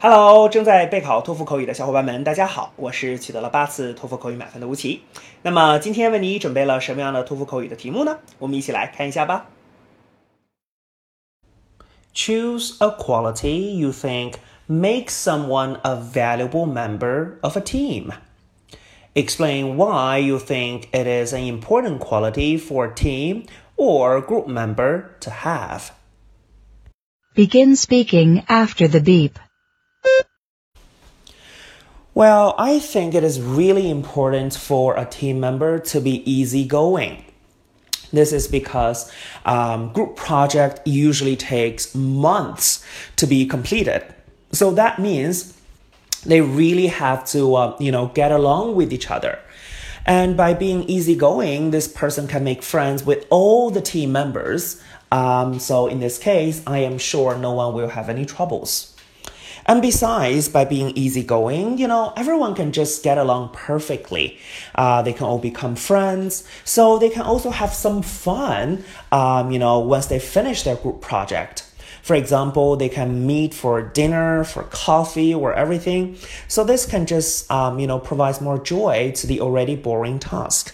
Hello，正在备考托福口语的小伙伴们，大家好，我是取得了八次托福口语满分的吴奇。那么今天为你准备了什么样的托福口语的题目呢？我们一起来看一下吧。Choose a quality you think makes someone a valuable member of a team. Explain why you think it is an important quality for a team or group member to have. Begin speaking after the beep. Well, I think it is really important for a team member to be easygoing. This is because um, group project usually takes months to be completed. So that means they really have to, uh, you know, get along with each other. And by being easygoing, this person can make friends with all the team members. Um, so in this case, I am sure no one will have any troubles. And besides, by being easygoing, you know, everyone can just get along perfectly. Uh, they can all become friends. So they can also have some fun, um, you know, once they finish their group project. For example, they can meet for dinner, for coffee, or everything. So this can just, um, you know, provide more joy to the already boring task.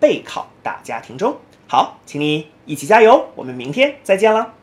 备考大家庭中。好，请你一起加油，我们明天再见了。